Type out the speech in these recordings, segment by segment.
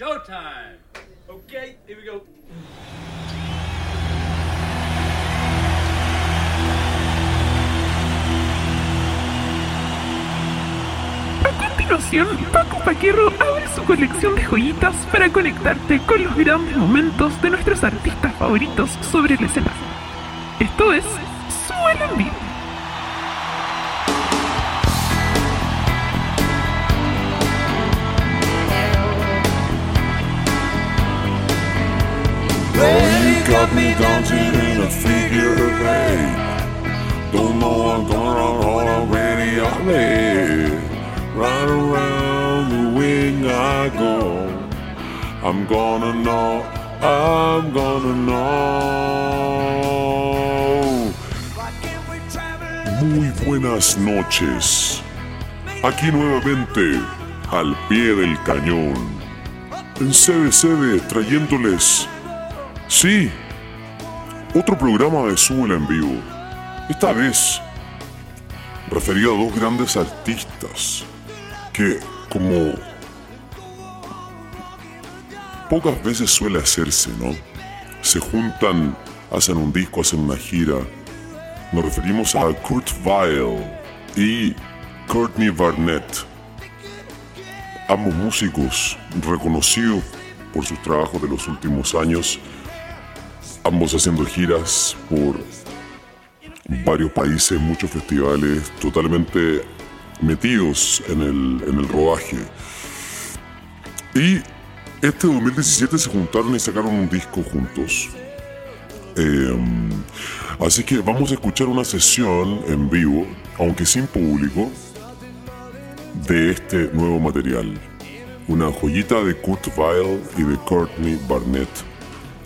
Showtime! Okay, here we go. A continuación, Paco Paquerro abre su colección de joyitas para conectarte con los grandes momentos de nuestros artistas favoritos sobre el escenario. Esto es Suelo en Vivo. Got me dancing in a figure of eight. Don't know I'm gonna run already on. Right around the wing I go. I'm gonna know, I'm gonna know. Muy buenas noches. Aquí nuevamente, al pie del cañón. En CBCB trayéndoles Sí, otro programa de Súbela en vivo. Esta vez referido a dos grandes artistas que, como pocas veces suele hacerse, ¿no? Se juntan, hacen un disco, hacen una gira. Nos referimos a Kurt Weill y Courtney Barnett. Ambos músicos reconocidos por sus trabajos de los últimos años ambos haciendo giras por varios países, muchos festivales, totalmente metidos en el, en el rodaje. Y este 2017 se juntaron y sacaron un disco juntos. Em, así que vamos a escuchar una sesión en vivo, aunque sin público, de este nuevo material. Una joyita de Kurt Weill y de Courtney Barnett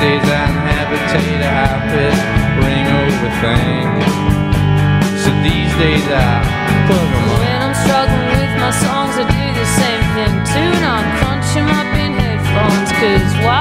days I inhabitate a high-pitched ring over thing So these days I put them on. When I'm struggling with my songs I do the same thing Tune And I'm crunching up in headphones Cause why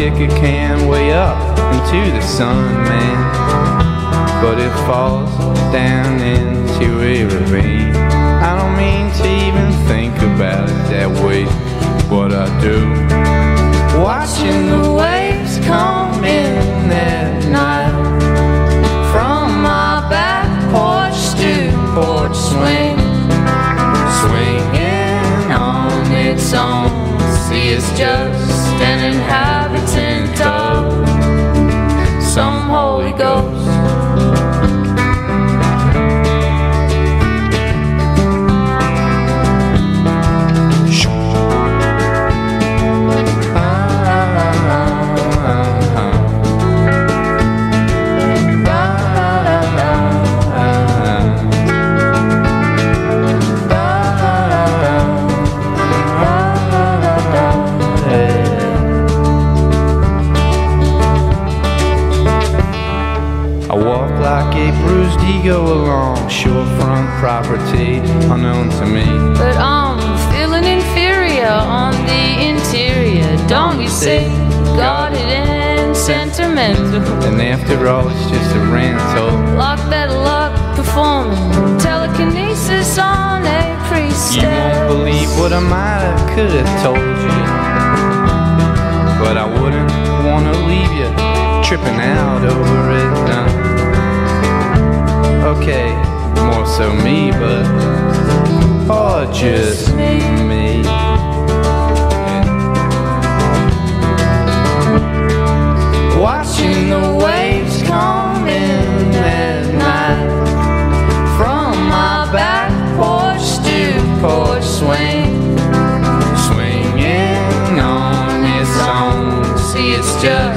kick a can way up into the sun, man. But it falls down into a ravine. I don't mean to even think about it that way, but I do. Watching the waves come in at night from my back porch to porch swing, swinging on its own. See, it's just an ego along shorefront property unknown to me. But I'm feeling inferior on the interior, don't you see? Guarded and sentimental. And after all, it's just a rental. Lock better luck performing telekinesis on a priestess. You won't believe what I might have could have told you. But I wouldn't wanna leave you tripping out over it now. Okay, more so me, but or just me. Watching the waves come in at night from my back porch to porch swing, swinging on its own. See, it's just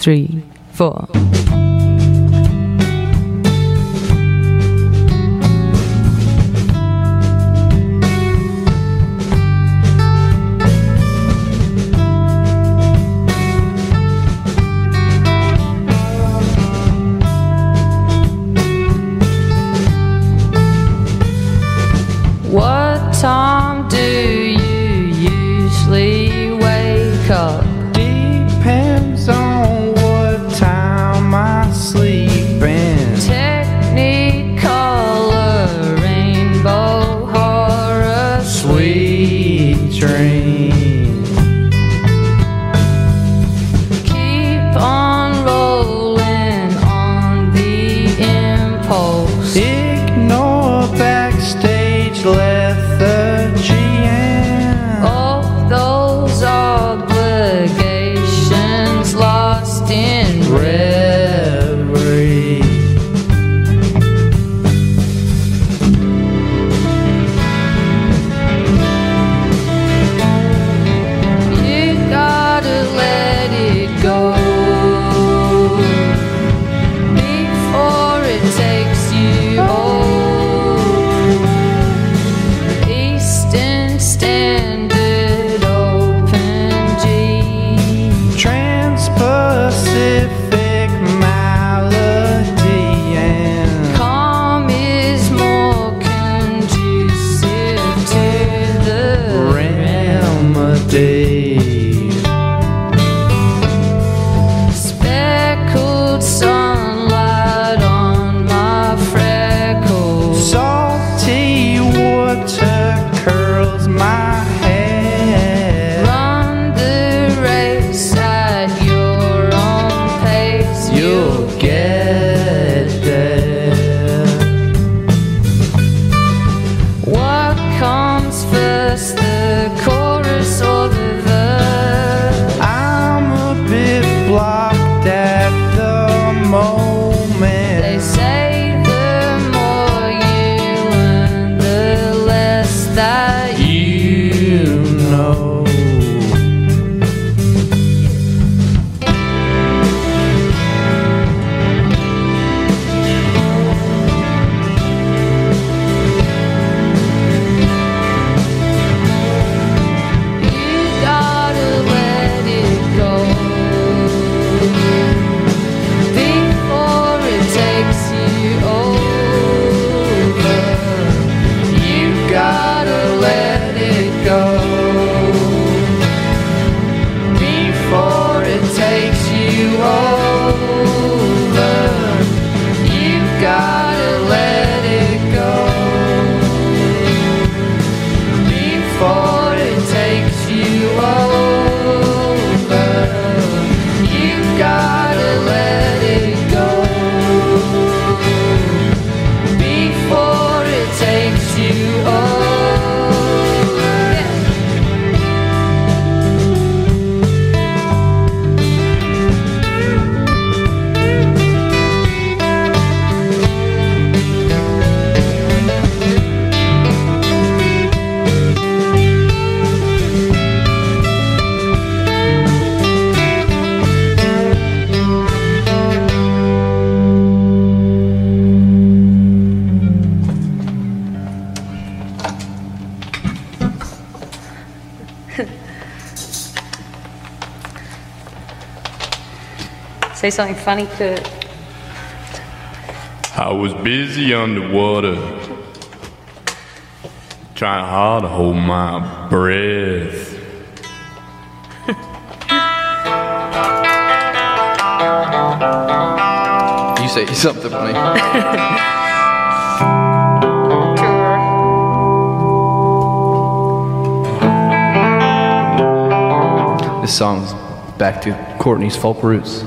three, four. something funny to. I was busy underwater, trying hard to hold my breath. you say something funny. this song's back to Courtney's folk roots.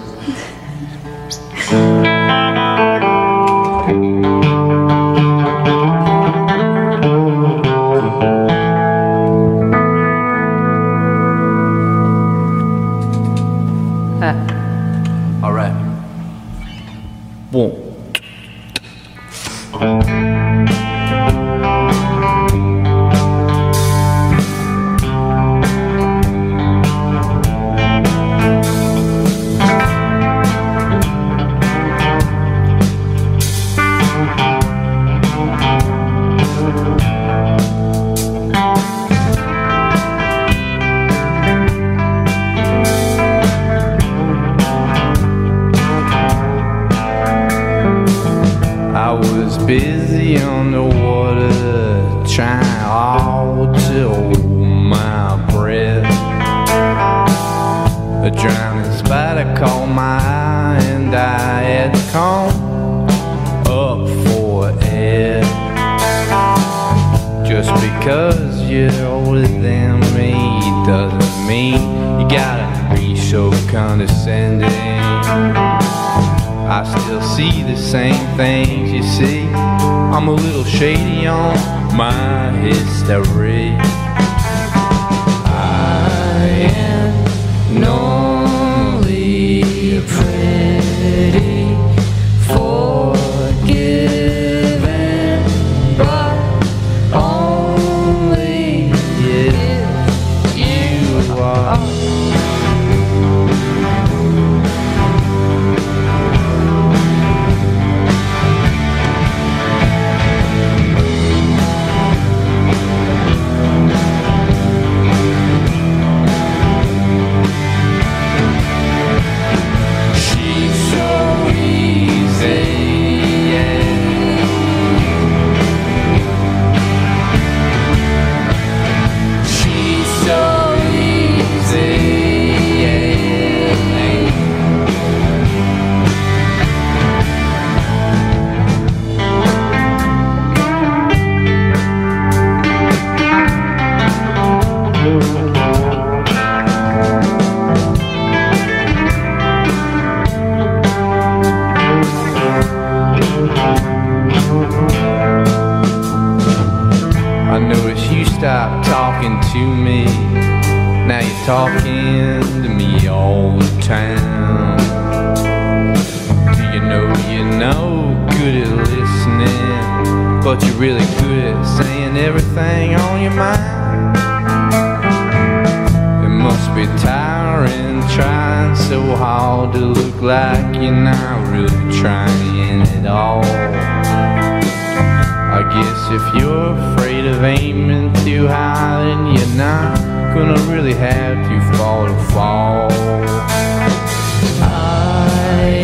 My history. I am normally Now you're talking to me all the time. Do you know you know good at listening, but you're really good at saying everything on your mind? It must be tiring trying so hard to look like you're not really trying at all. Guess if you're afraid of aiming too high, then you're not gonna really have to fall to fall. I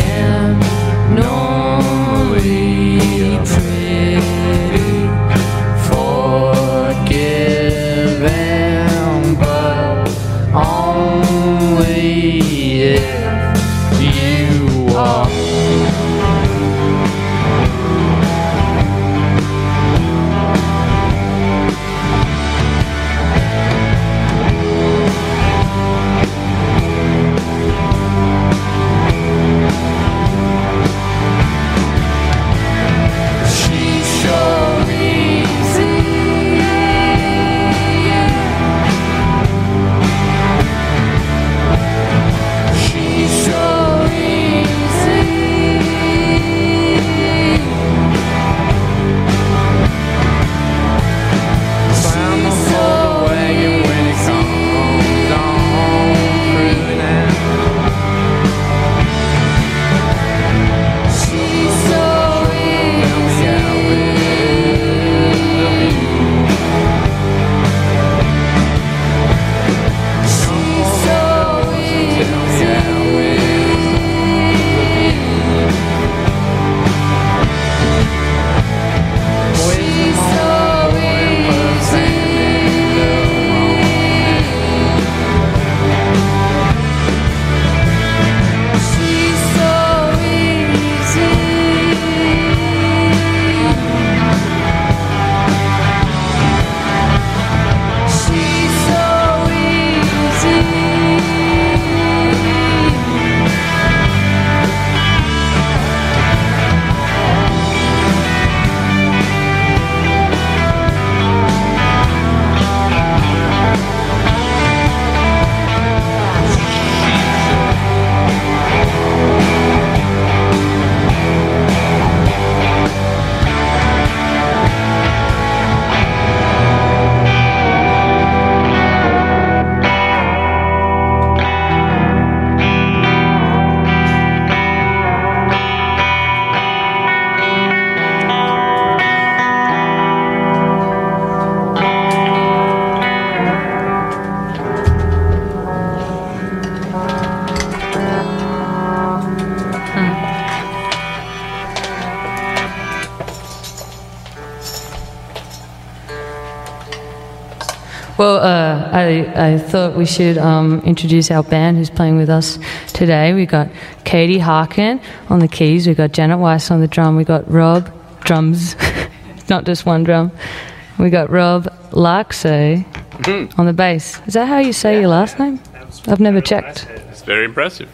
I, I thought we should um, introduce our band who's playing with us today. We've got Katie Harkin on the keys, we've got Janet Weiss on the drum, we've got Rob, drums, not just one drum. We got Rob Larkso mm-hmm. on the bass. Is that how you say yeah, your last name? I've never checked. It's very impressive.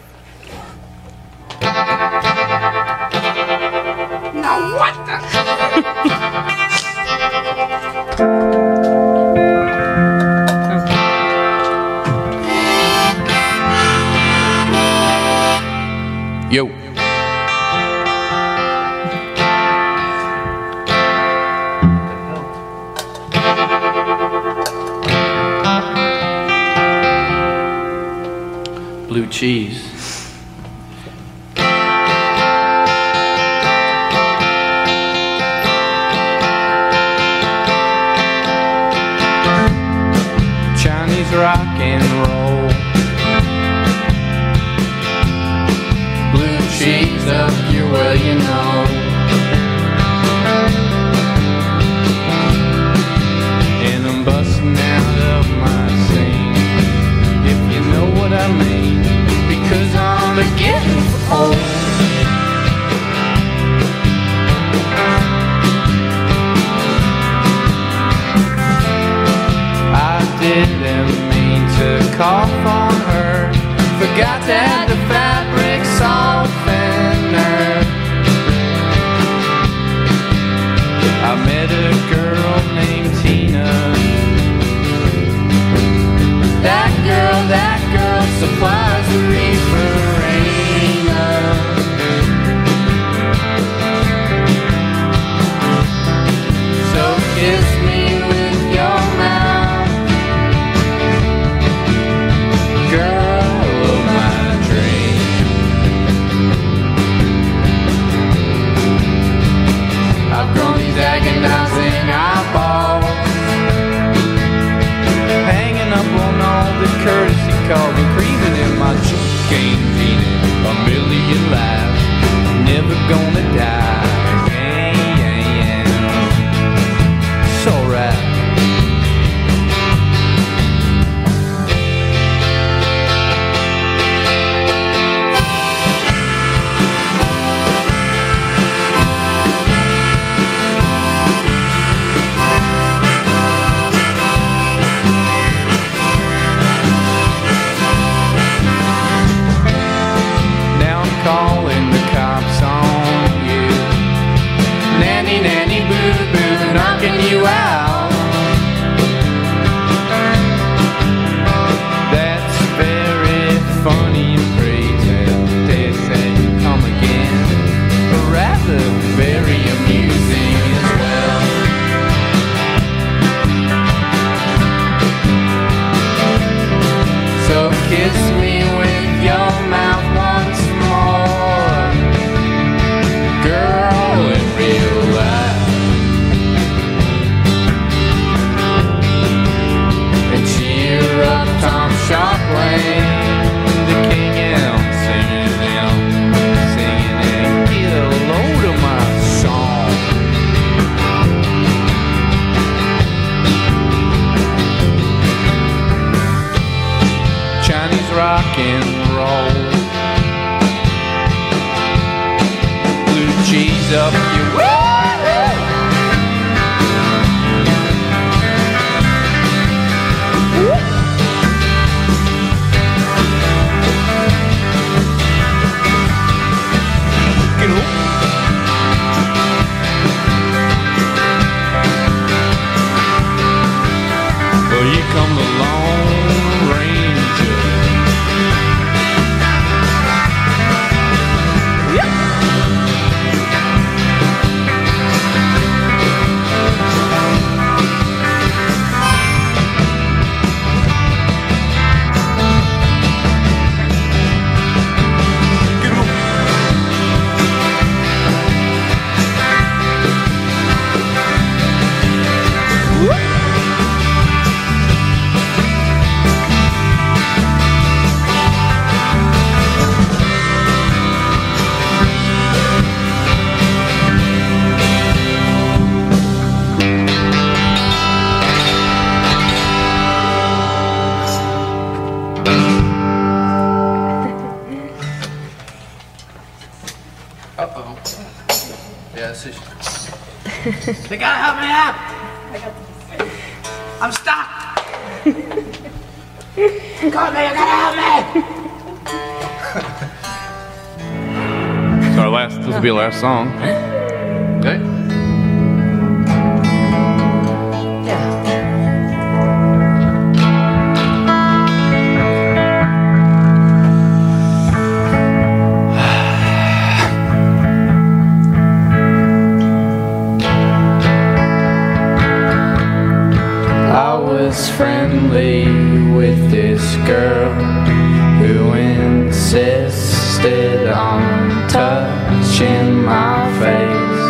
cheese. be the last song. wasted on touching my face.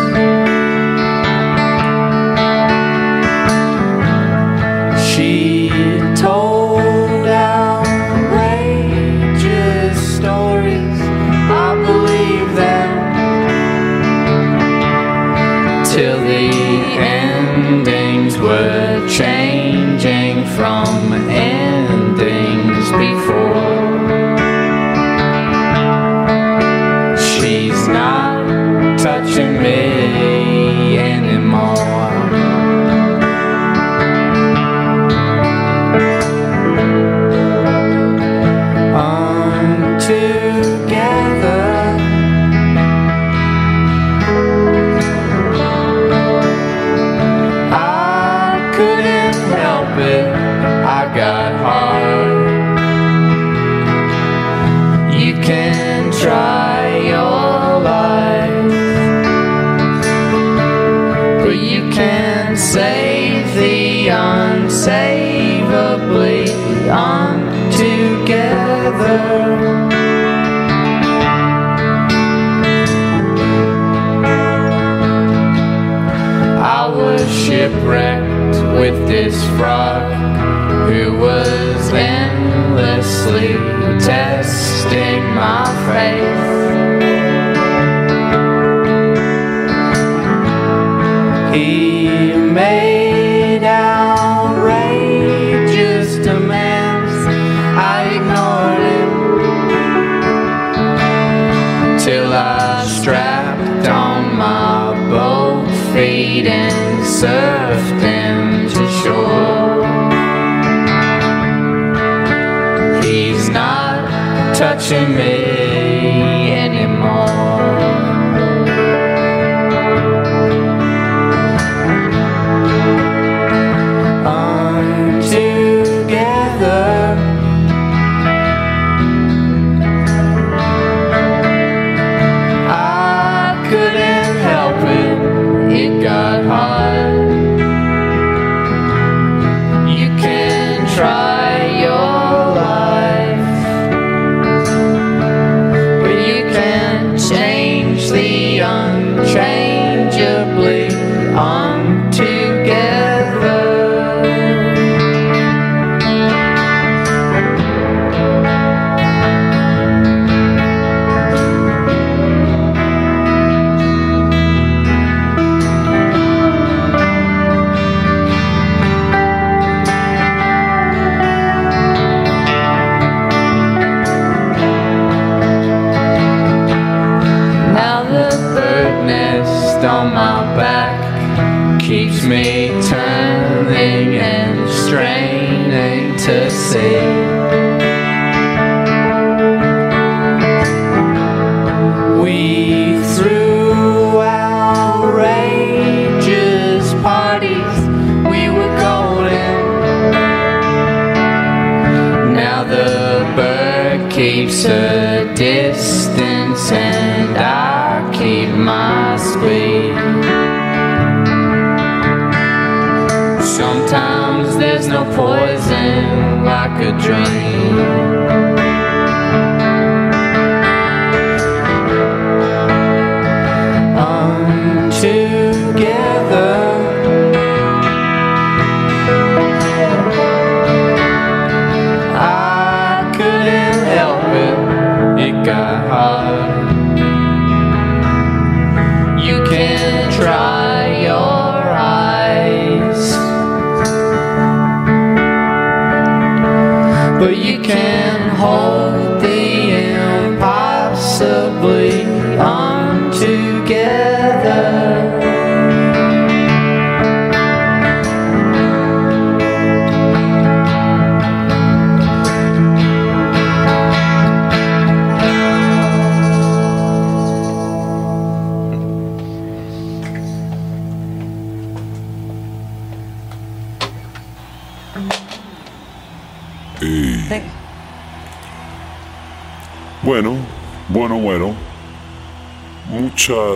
This frog, who was endlessly testing my faith. He to me.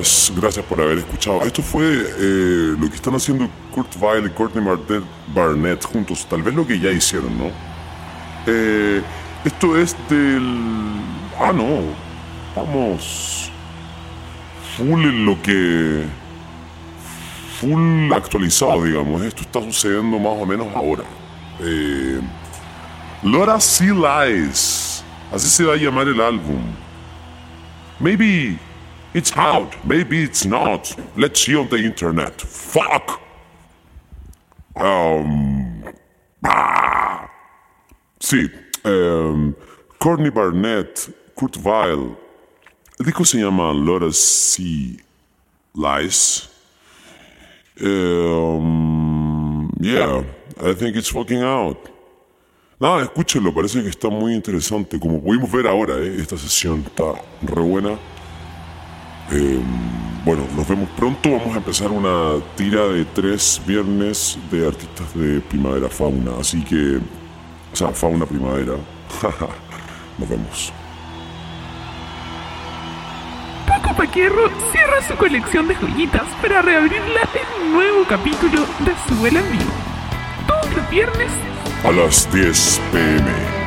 Muchas gracias por haber escuchado. Esto fue eh, lo que están haciendo Kurt Weill y Courtney Barnett juntos. Tal vez lo que ya hicieron, ¿no? Eh, esto es del... Ah, no. Vamos. Full en lo que... Full actualizado, digamos. Esto está sucediendo más o menos ahora. Eh, Laura Sea Lies. Así se va a llamar el álbum. Maybe it's out, maybe it's not. Let's see on the internet. Fuck. Um. Ah. Sí. Um, Courtney Barnett, Kurt Weill. El disco se llama Laura Sea Lies. Um, yeah, I think it's fucking out. Nada, escúchenlo, parece que está muy interesante. Como pudimos ver ahora, eh, esta sesión está re buena. Eh, bueno, nos vemos pronto. Vamos a empezar una tira de tres viernes de artistas de primavera fauna. Así que, o sea, fauna primavera. nos vemos. Paco Paquierro cierra su colección de joyitas para reabrirla en un nuevo capítulo de su vuelo en vivo. Todos los viernes A las 10 pm.